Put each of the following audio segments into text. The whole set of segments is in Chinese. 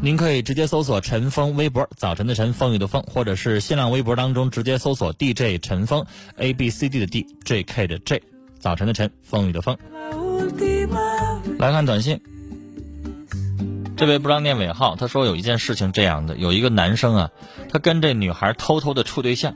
您可以直接搜索陈峰微博，早晨的晨，风雨的风，或者是新浪微博当中直接搜索 DJ 陈峰，A B C D 的 D，J K 的 J，早晨的晨，风雨的风。来看短信，这位不知道念尾号，他说有一件事情这样的，有一个男生啊，他跟这女孩偷偷的处对象，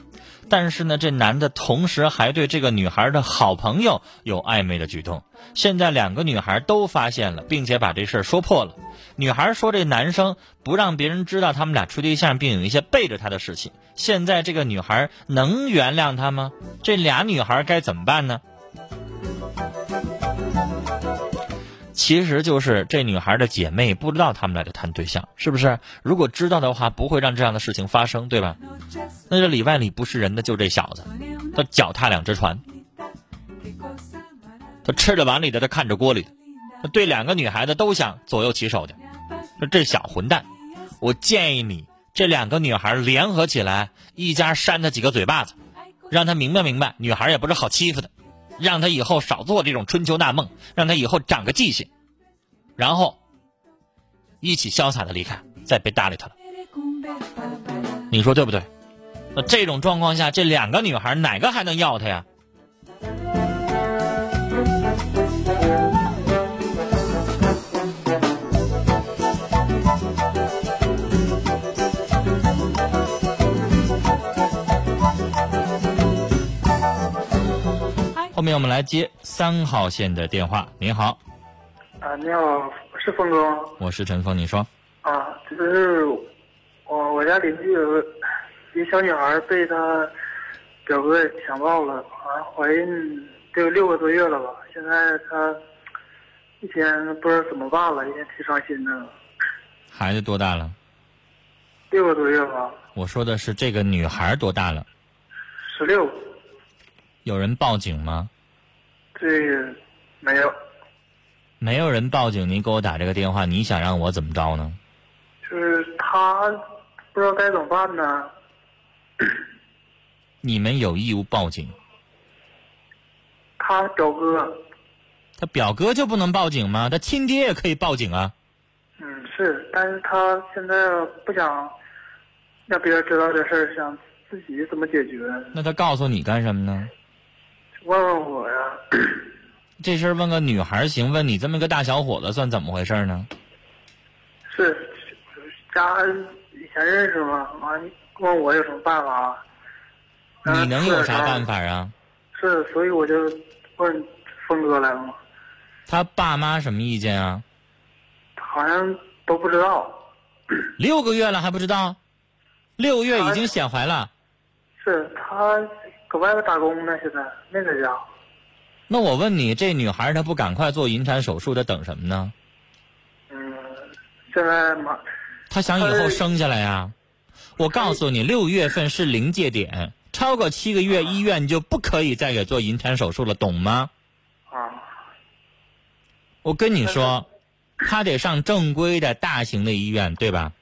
但是呢，这男的同时还对这个女孩的好朋友有暧昧的举动，现在两个女孩都发现了，并且把这事儿说破了。女孩说：“这男生不让别人知道他们俩处对象，并有一些背着他的事情。现在这个女孩能原谅他吗？这俩女孩该怎么办呢？”其实就是这女孩的姐妹不知道他们俩在谈对象，是不是？如果知道的话，不会让这样的事情发生，对吧？那这里外里不是人的就这小子，他脚踏两只船，他吃着碗里的，他看着锅里的，他对两个女孩子都想左右其手的。说这小混蛋，我建议你这两个女孩联合起来，一家扇他几个嘴巴子，让他明白明白，女孩也不是好欺负的，让他以后少做这种春秋大梦，让他以后长个记性，然后一起潇洒的离开，再别搭理他了。你说对不对？那这种状况下，这两个女孩哪个还能要他呀？面我们来接三号线的电话。您好，啊，你好，是峰哥吗？我是陈峰，你说。啊，就是我我家邻居有个一个小女孩被她表哥强暴了，好像怀孕得有六个多月了吧？现在她一天不知道怎么办了，一天挺伤心的。孩子多大了？六个多月吧。我说的是这个女孩多大了？十六。有人报警吗？这没有。没有人报警，您给我打这个电话，你想让我怎么着呢？就是他不知道该怎么办呢。你们有义务报警。他表哥。他表哥就不能报警吗？他亲爹也可以报警啊。嗯，是，但是他现在不想让别人知道这事儿，想自己怎么解决。那他告诉你干什么呢？问问我呀，这事儿问个女孩行，问你这么个大小伙子算怎么回事呢？是，家以前认识吗？完问我有什么办法？你能有啥办法啊？是，所以我就问峰哥来了嘛。他爸妈什么意见啊？好像都不知道。六个月了还不知道？六个月已经显怀了。是他。搁外边打工呢，现在没在家。那我问你，这女孩她不赶快做引产手术，她等什么呢？嗯，现在嘛。她想以后生下来呀。我告诉你，六月份是临界点，超过七个月，医院就不可以再给做引产手术了，懂吗？啊。我跟你说，她得上正规的大型的医院，对吧？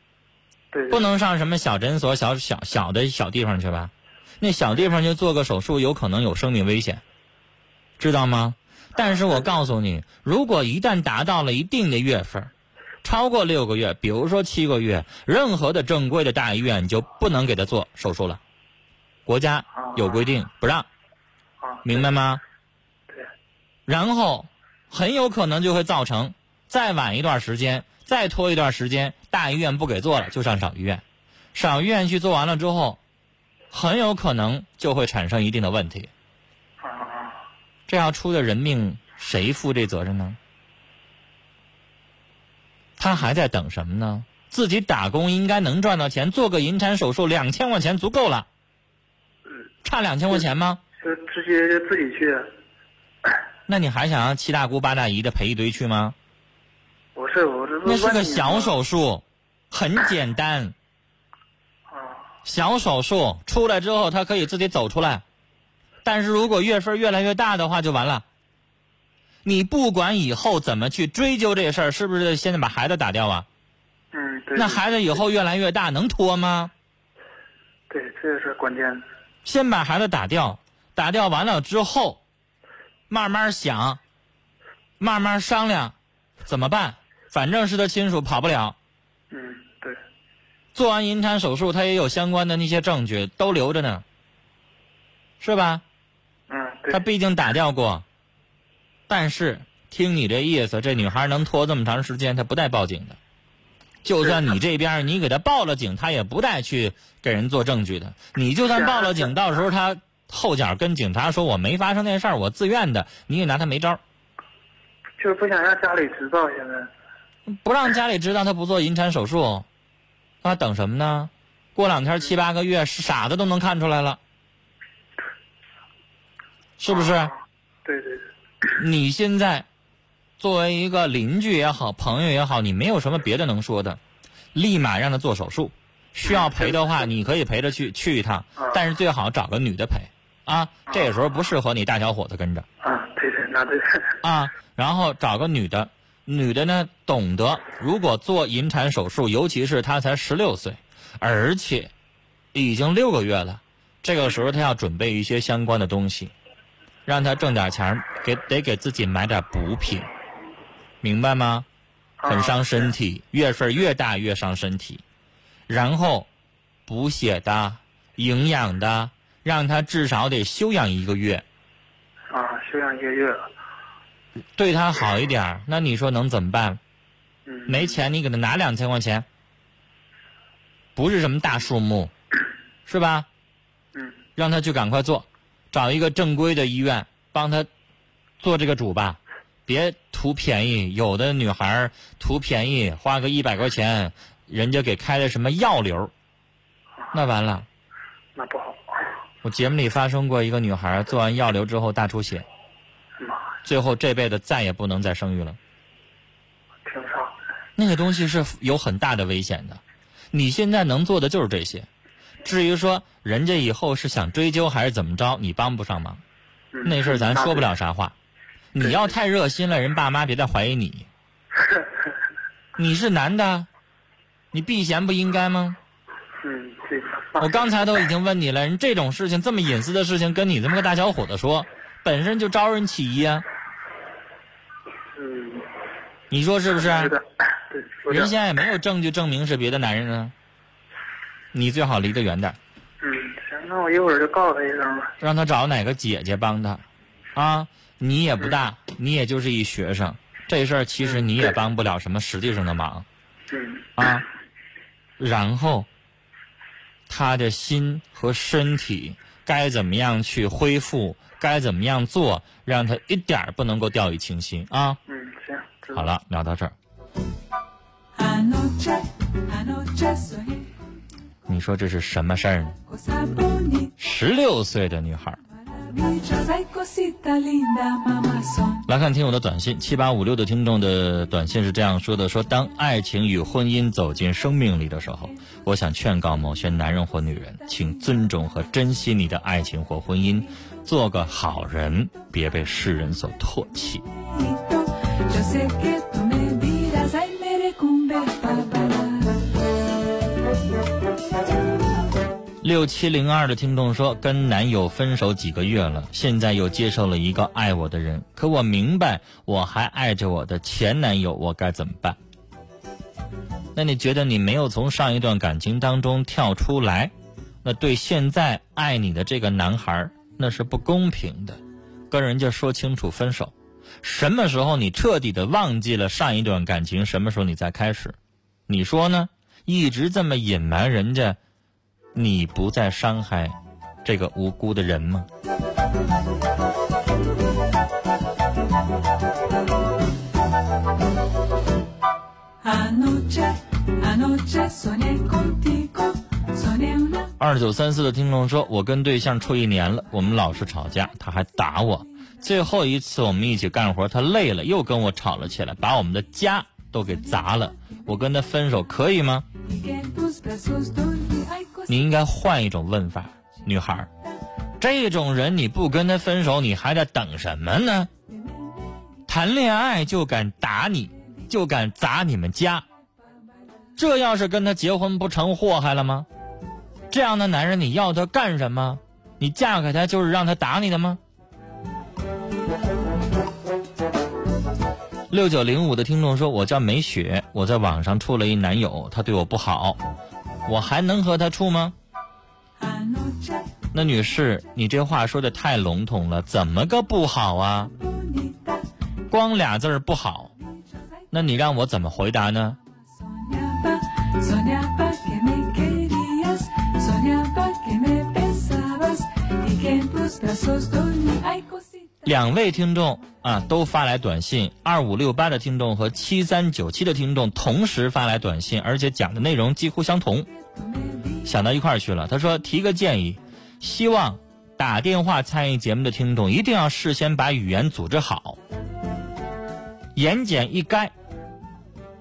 对。不能上什么小诊所、小小小的小地方去吧？那小地方就做个手术，有可能有生命危险，知道吗？但是我告诉你，如果一旦达到了一定的月份，超过六个月，比如说七个月，任何的正规的大医院就不能给他做手术了，国家有规定不让，明白吗？对。然后很有可能就会造成再晚一段时间，再拖一段时间，大医院不给做了，就上小医院，小医院去做完了之后。很有可能就会产生一定的问题，这要出的人命，谁负这责任呢？他还在等什么呢？自己打工应该能赚到钱，做个引产手术两千块钱足够了。差两千块钱吗？就直接就自己去。那你还想让七大姑八大姨的陪一堆去吗？不是，我这那是个小手术，很简单。小手术出来之后，他可以自己走出来。但是如果月份越来越大的话，就完了。你不管以后怎么去追究这事儿，是不是现在把孩子打掉啊？嗯，对。那孩子以后越来越大，能拖吗？对，这是关键。先把孩子打掉，打掉完了之后，慢慢想，慢慢商量，怎么办？反正是他亲属，跑不了。嗯，对。做完引产手术，他也有相关的那些证据，都留着呢，是吧？嗯，对。他毕竟打掉过。但是听你这意思，这女孩能拖这么长时间，她不带报警的。就算你这边你给她报了警，她也不带去给人做证据的。你就算报了警，到时候她后脚跟警察说我没发生那事儿，我自愿的，你也拿她没招。就是不想让家里知道，现在不让家里知道，她不做引产手术，那等什么呢？过两天七八个月，傻子都能看出来了，是不是？对对对。你现在作为一个邻居也好，朋友也好，你没有什么别的能说的，立马让他做手术。需要陪的话，你可以陪着去去一趟，但是最好找个女的陪啊。这个时候不适合你大小伙子跟着啊，对对，那对啊。然后找个女的，女的呢懂得，如果做引产手术，尤其是她才十六岁，而且已经六个月了，这个时候她要准备一些相关的东西。让她挣点钱，给得给自己买点补品，明白吗？很伤身体，月份越大越伤身体。然后，补血的、营养的，让她至少得休养一个月。啊，休养一个月。对他好一点，那你说能怎么办？嗯。没钱，你给他拿两千块钱，不是什么大数目，是吧？嗯。让他去赶快做。找一个正规的医院帮他做这个主吧，别图便宜。有的女孩图便宜，花个一百块钱，人家给开的什么药流，那完了。那不好。我节目里发生过一个女孩做完药流之后大出血，最后这辈子再也不能再生育了。挺伤。那个东西是有很大的危险的，你现在能做的就是这些。至于说人家以后是想追究还是怎么着，你帮不上忙，那事儿咱说不了啥话。你要太热心了，人爸妈别再怀疑你。你是男的，你避嫌不应该吗？嗯，对。我刚才都已经问你了，人这种事情这么隐私的事情，跟你这么个大小伙子说，本身就招人起疑啊。嗯。你说是不是？是的。对。人现在也没有证据证明是别的男人啊。你最好离得远点。嗯，行，那我一会儿就告诉他一声吧。让他找哪个姐姐帮他，啊，你也不大，你也就是一学生，这事儿其实你也帮不了什么实际上的忙。嗯。啊，然后，他的心和身体该怎么样去恢复，该怎么样做，让他一点儿不能够掉以轻心啊。嗯，行。好了，聊到这儿。你说这是什么事儿呢？十六岁的女孩。来看听友的短信，七八五六的听众的短信是这样说的：说当爱情与婚姻走进生命里的时候，我想劝告某些男人或女人，请尊重和珍惜你的爱情或婚姻，做个好人，别被世人所唾弃。六七零二的听众说，跟男友分手几个月了，现在又接受了一个爱我的人，可我明白我还爱着我的前男友，我该怎么办？那你觉得你没有从上一段感情当中跳出来，那对现在爱你的这个男孩那是不公平的，跟人家说清楚分手。什么时候你彻底的忘记了上一段感情？什么时候你再开始？你说呢？一直这么隐瞒人家。你不再伤害这个无辜的人吗？二九三四的听众说：“我跟对象处一年了，我们老是吵架，他还打我。最后一次我们一起干活，他累了又跟我吵了起来，把我们的家都给砸了。我跟他分手可以吗？”你应该换一种问法，女孩，这种人你不跟他分手，你还在等什么呢？谈恋爱就敢打你，就敢砸你们家，这要是跟他结婚不成祸害了吗？这样的男人你要他干什么？你嫁给他就是让他打你的吗？六九零五的听众说：“我叫梅雪，我在网上处了一男友，他对我不好，我还能和他处吗？”那女士，你这话说的太笼统了，怎么个不好啊？光俩字儿不好，那你让我怎么回答呢？两位听众啊，都发来短信，二五六八的听众和七三九七的听众同时发来短信，而且讲的内容几乎相同，想到一块儿去了。他说提个建议，希望打电话参与节目的听众一定要事先把语言组织好，言简意赅，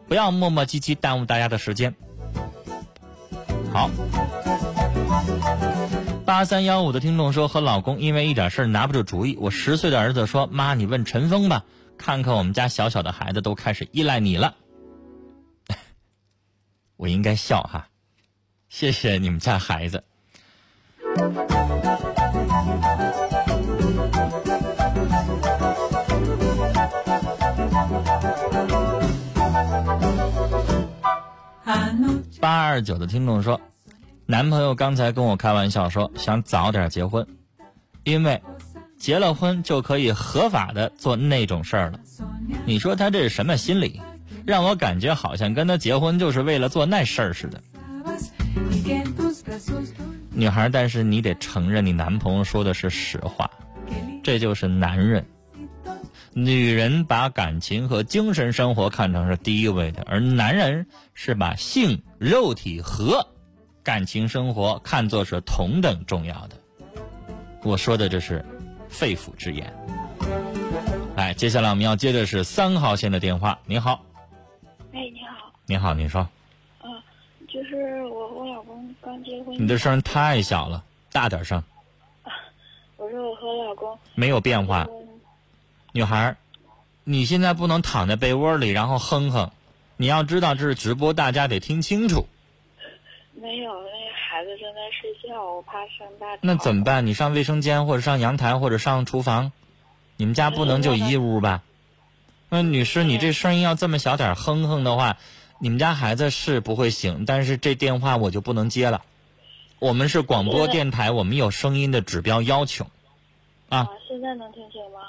不要磨磨唧唧耽误大家的时间。好。八三幺五的听众说，和老公因为一点事儿拿不住主意。我十岁的儿子说：“妈，你问陈峰吧，看看我们家小小的孩子都开始依赖你了。”我应该笑哈，谢谢你们家孩子。八二九的听众说。男朋友刚才跟我开玩笑说想早点结婚，因为结了婚就可以合法的做那种事儿了。你说他这是什么心理？让我感觉好像跟他结婚就是为了做那事儿似的。女孩，但是你得承认你男朋友说的是实话，这就是男人。女人把感情和精神生活看成是第一位的，而男人是把性、肉体和。感情生活看作是同等重要的，我说的这是肺腑之言。来，接下来我们要接的是三号线的电话。你好，哎，你好，你好，你说，嗯，就是我我老公刚结婚，你的声太小了，大点声。我说我和我老公没有变化，女孩，你现在不能躺在被窝里然后哼哼，你要知道这是直播，大家得听清楚。没有，那孩子正在睡觉，我怕声大。那怎么办？你上卫生间，或者上阳台，或者上厨房。你们家不能就一屋吧？那女士，你这声音要这么小点哼哼的话，你们家孩子是不会醒，但是这电话我就不能接了。我们是广播电台，我们有声音的指标要求。啊，现在能听清吗？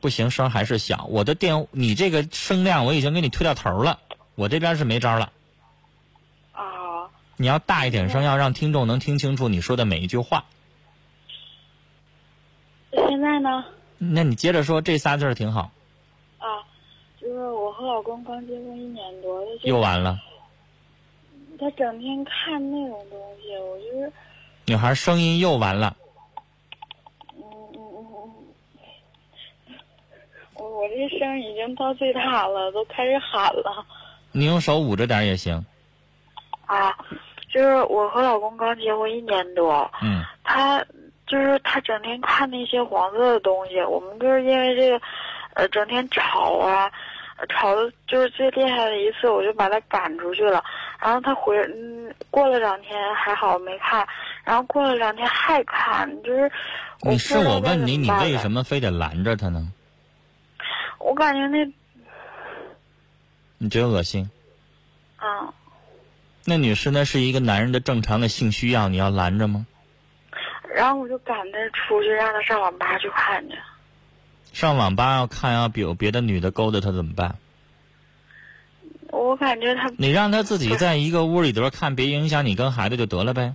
不行，声还是小。我的电，你这个声量我已经给你推到头了，我这边是没招了。你要大一点声，要让听众能听清楚你说的每一句话。现在呢？那你接着说，这仨字儿挺好。啊，就是我和老公刚结婚一年多的。又完了。他整天看那种东西，我就是。女孩声音又完了。嗯嗯嗯嗯。我我这声已经到最大了，都开始喊了。你用手捂着点也行。啊，就是我和老公刚结婚一年多，嗯，他就是他整天看那些黄色的东西，我们就是因为这个，呃，整天吵啊，吵的就是最厉害的一次，我就把他赶出去了。然后他回，嗯，过了两天还好没看，然后过了两天还看，就是。你是我问你，你为什么非得拦着他呢？我感觉那。你觉得恶心？啊。那女士，那是一个男人的正常的性需要，你要拦着吗？然后我就赶他出去，让他上网吧去看去。上网吧要看要有别的女的勾搭他怎么办？我感觉他……你让他自己在一个屋里头看，别影响你跟孩子就得了呗。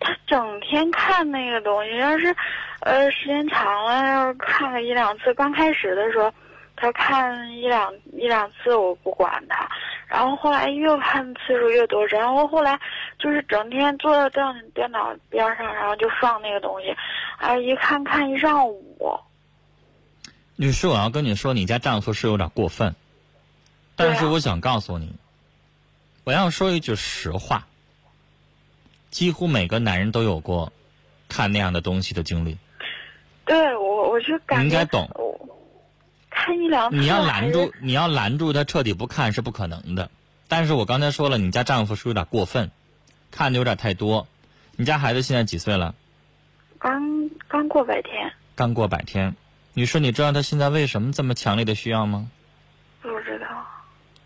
他整天看那个东西，要是呃时间长了，要是看了一两次，刚开始的时候。他看一两一一两次我不管他，然后后来越看次数越多，然后后来就是整天坐在电电脑边上，然后就放那个东西，哎，一看看一上午。女士，我要跟你说，你家丈夫是有点过分，但是我想告诉你，我要说一句实话，几乎每个男人都有过看那样的东西的经历。对我，我就感觉你应该懂。看一两次，你要拦住，你要拦住他彻底不看是不可能的。但是我刚才说了，你家丈夫是有点过分，看的有点太多。你家孩子现在几岁了？刚刚过百天。刚过百天。女士，你知道他现在为什么这么强烈的需要吗？不知道。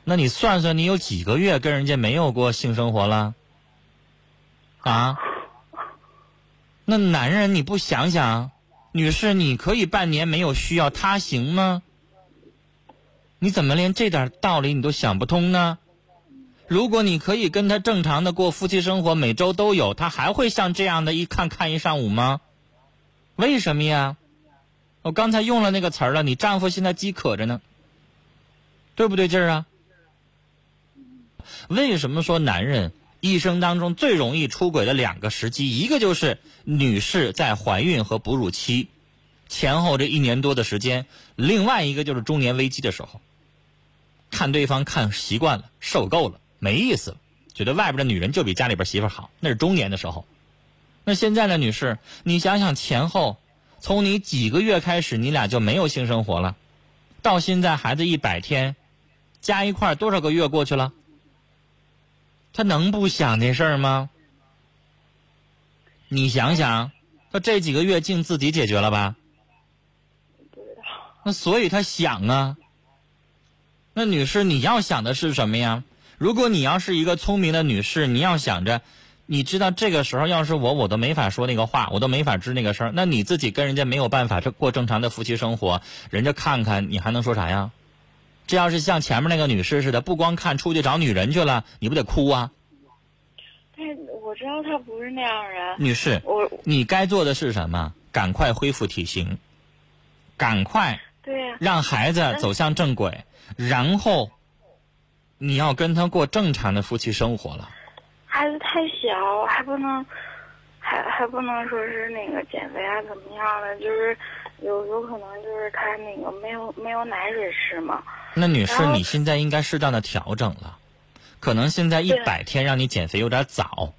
那你算算，你有几个月跟人家没有过性生活了？啊？那男人你不想想，女士，你可以半年没有需要，他行吗？你怎么连这点道理你都想不通呢？如果你可以跟他正常的过夫妻生活，每周都有，他还会像这样的一看看一上午吗？为什么呀？我刚才用了那个词儿了，你丈夫现在饥渴着呢，对不对劲儿啊？为什么说男人一生当中最容易出轨的两个时机，一个就是女士在怀孕和哺乳期前后这一年多的时间，另外一个就是中年危机的时候，看对方看习惯了，受够了，没意思了，觉得外边的女人就比家里边媳妇好，那是中年的时候。那现在呢，女士，你想想前后。从你几个月开始，你俩就没有性生活了，到现在孩子一百天，加一块多少个月过去了？他能不想这事儿吗？你想想，他这几个月净自己解决了吧？那所以他想啊。那女士，你要想的是什么呀？如果你要是一个聪明的女士，你要想着。你知道这个时候要是我，我都没法说那个话，我都没法吱那个声那你自己跟人家没有办法这过正常的夫妻生活，人家看看你还能说啥呀？这要是像前面那个女士似的，不光看出去找女人去了，你不得哭啊？但我知道他不是那样人。女士，我你该做的是什么？赶快恢复体型，赶快对呀，让孩子走向正轨，然后你要跟他过正常的夫妻生活了。孩子太小，还不能，还还不能说是那个减肥啊，怎么样的？就是有有可能就是他那个没有没有奶水吃嘛。那女士，你现在应该适当的调整了，可能现在一百天让你减肥有点早，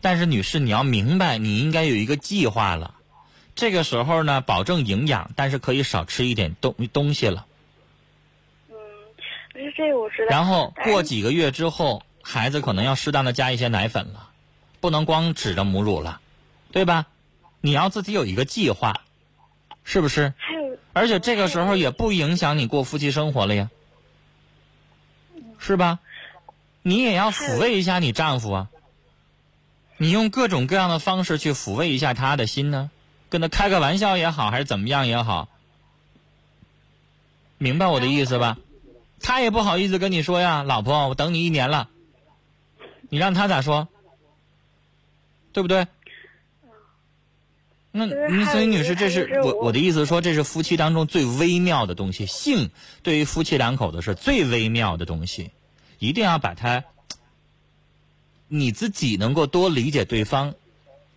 但是女士你要明白，你应该有一个计划了。这个时候呢，保证营养，但是可以少吃一点东东西了。嗯，不是这个我知道。然后过几个月之后。孩子可能要适当的加一些奶粉了，不能光指着母乳了，对吧？你要自己有一个计划，是不是？而且这个时候也不影响你过夫妻生活了呀，是吧？你也要抚慰一下你丈夫啊，你用各种各样的方式去抚慰一下他的心呢，跟他开个玩笑也好，还是怎么样也好，明白我的意思吧？他也不好意思跟你说呀，老婆，我等你一年了。你让他咋说？对不对？那你所以女士，这是我我的意思说，这是夫妻当中最微妙的东西。性对于夫妻两口子是最微妙的东西，一定要把它，你自己能够多理解对方，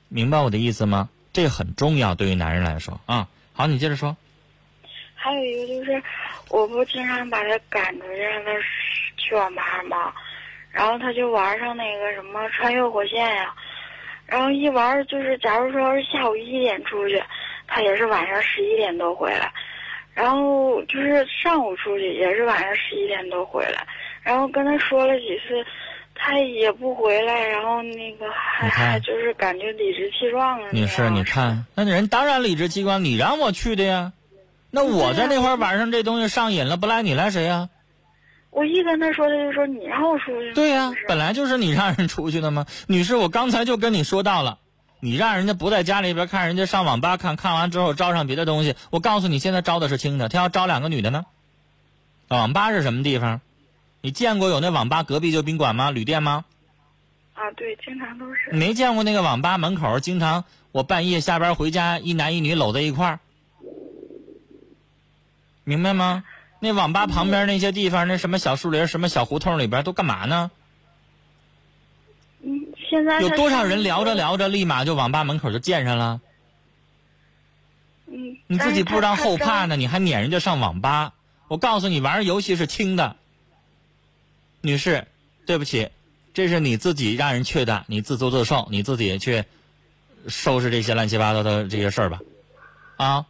明白我的意思吗？这很重要，对于男人来说啊。好，你接着说。还有一个就是，我不经常把他赶出去让他去网吧吗？然后他就玩上那个什么穿越火线呀，然后一玩就是，假如说是下午一点出去，他也是晚上十一点多回来，然后就是上午出去也是晚上十一点多回来，然后跟他说了几次，他也不回来，然后那个还还就是感觉理直气壮的。女士，你看，那人当然理直气壮，你让我去的呀，那我在那块晚上这东西上瘾了，不赖你赖谁呀？我一跟他说，他就说你让我出去。对呀，本来就是你让人出去的吗？女士，我刚才就跟你说到了，你让人家不在家里边看，人家上网吧看看完之后招上别的东西。我告诉你，现在招的是轻的，他要招两个女的呢。网吧是什么地方？你见过有那网吧隔壁就宾馆吗？旅店吗？啊，对，经常都是。没见过那个网吧门口经常我半夜下班回家，一男一女搂在一块儿，明白吗？那网吧旁边那些地方，那什么小树林、什么小胡同里边都干嘛呢？嗯，现在有多少人聊着聊着，立马就网吧门口就见上了？嗯，你自己不知道后怕呢，你还撵人家上网吧？我告诉你，玩游戏是轻的。女士，对不起，这是你自己让人去的，你自作自受，你自己去收拾这些乱七八糟的这些事儿吧。啊，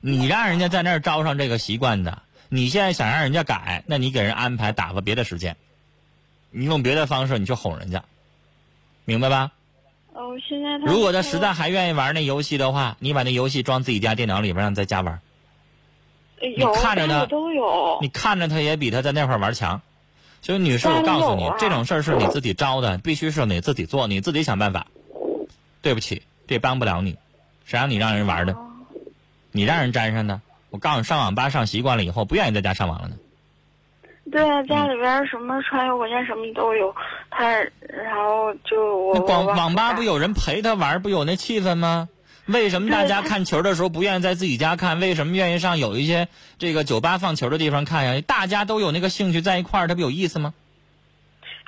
你让人家在那儿招上这个习惯的，你现在想让人家改，那你给人安排打发别的时间，你用别的方式你去哄人家，明白吧？哦，现在如果他实在还愿意玩那游戏的话，你把那游戏装自己家电脑里边，让他在家玩。你看着他都有，你看着他也比他在那块玩强。所以，女士，我告诉你，这种事儿是你自己招的，必须是你自己做，你自己想办法。对不起，这帮不了你，谁让你让人玩的？你让人粘上的。我告诉你，上网吧上习惯了以后，不愿意在家上网了呢。对啊，家里边什么穿越火线什么都有，他然后就我网网吧不有人陪他玩，不有那气氛吗？为什么大家看球的时候不愿意在自己家看？为什么愿意上有一些这个酒吧放球的地方看呀？大家都有那个兴趣在一块儿，它不有意思吗？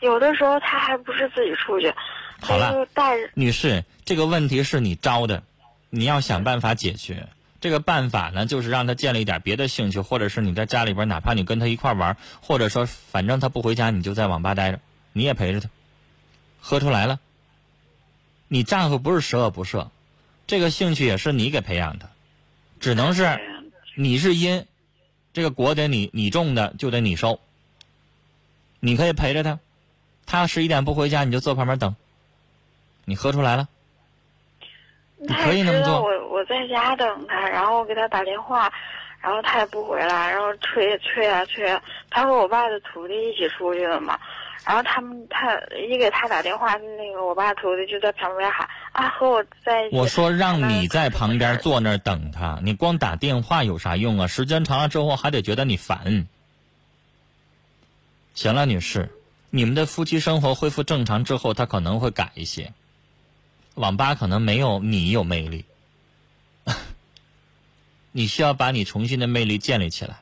有的时候他还不是自己出去，好了，带女士，这个问题是你招的，你要想办法解决。这个办法呢，就是让他建立一点别的兴趣，或者是你在家里边，哪怕你跟他一块玩，或者说反正他不回家，你就在网吧待着，你也陪着他。喝出来了，你丈夫不是十恶不赦。这个兴趣也是你给培养的，只能是你是因，这个果得你你种的就得你收。你可以陪着他，他十一点不回家，你就坐旁边等。你喝出来了，你可以那么做。我我在家等他，然后我给他打电话，然后他也不回来，然后催催啊催。他和我爸的徒弟一起出去了嘛。然后他们他一给他打电话，那个我爸徒弟就在旁边喊他，和我在一起。我说让你在旁边坐那儿等他，你光打电话有啥用啊？时间长了之后还得觉得你烦。行了，女士，你们的夫妻生活恢复正常之后，他可能会改一些。网吧可能没有你有魅力，你需要把你重新的魅力建立起来，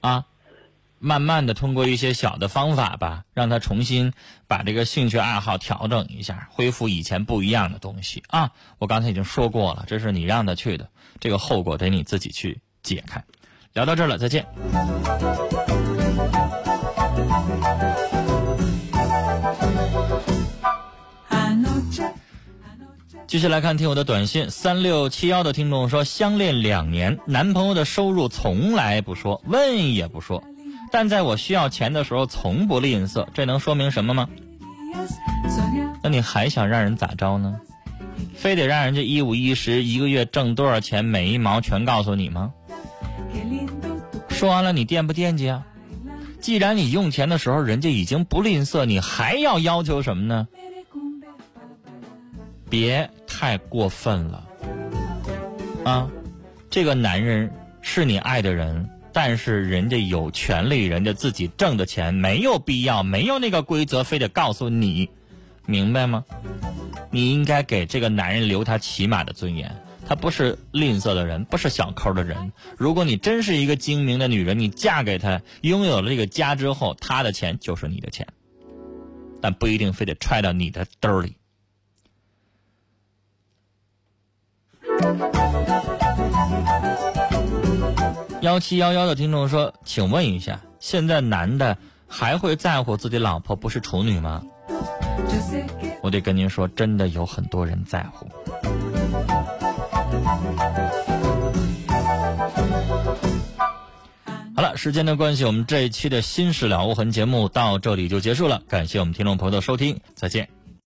啊。慢慢的通过一些小的方法吧，让他重新把这个兴趣爱好调整一下，恢复以前不一样的东西啊！我刚才已经说过了，这是你让他去的，这个后果得你自己去解开。聊到这儿了，再见。继续来看听友的短信，三六七幺的听众说，相恋两年，男朋友的收入从来不说，问也不说。但在我需要钱的时候从不吝啬，这能说明什么吗？那你还想让人咋着呢？非得让人家一五一十一个月挣多少钱每一毛全告诉你吗？说完了你惦不惦记啊？既然你用钱的时候人家已经不吝啬，你还要要求什么呢？别太过分了啊！这个男人是你爱的人。但是人家有权利，人家自己挣的钱没有必要，没有那个规则非得告诉你，明白吗？你应该给这个男人留他起码的尊严。他不是吝啬的人，不是小抠的人。如果你真是一个精明的女人，你嫁给他，拥有了这个家之后，他的钱就是你的钱，但不一定非得揣到你的兜里。幺七幺幺的听众说：“请问一下，现在男的还会在乎自己老婆不是处女吗？”我得跟您说，真的有很多人在乎。好了，时间的关系，我们这一期的《新事了无痕》节目到这里就结束了。感谢我们听众朋友的收听，再见。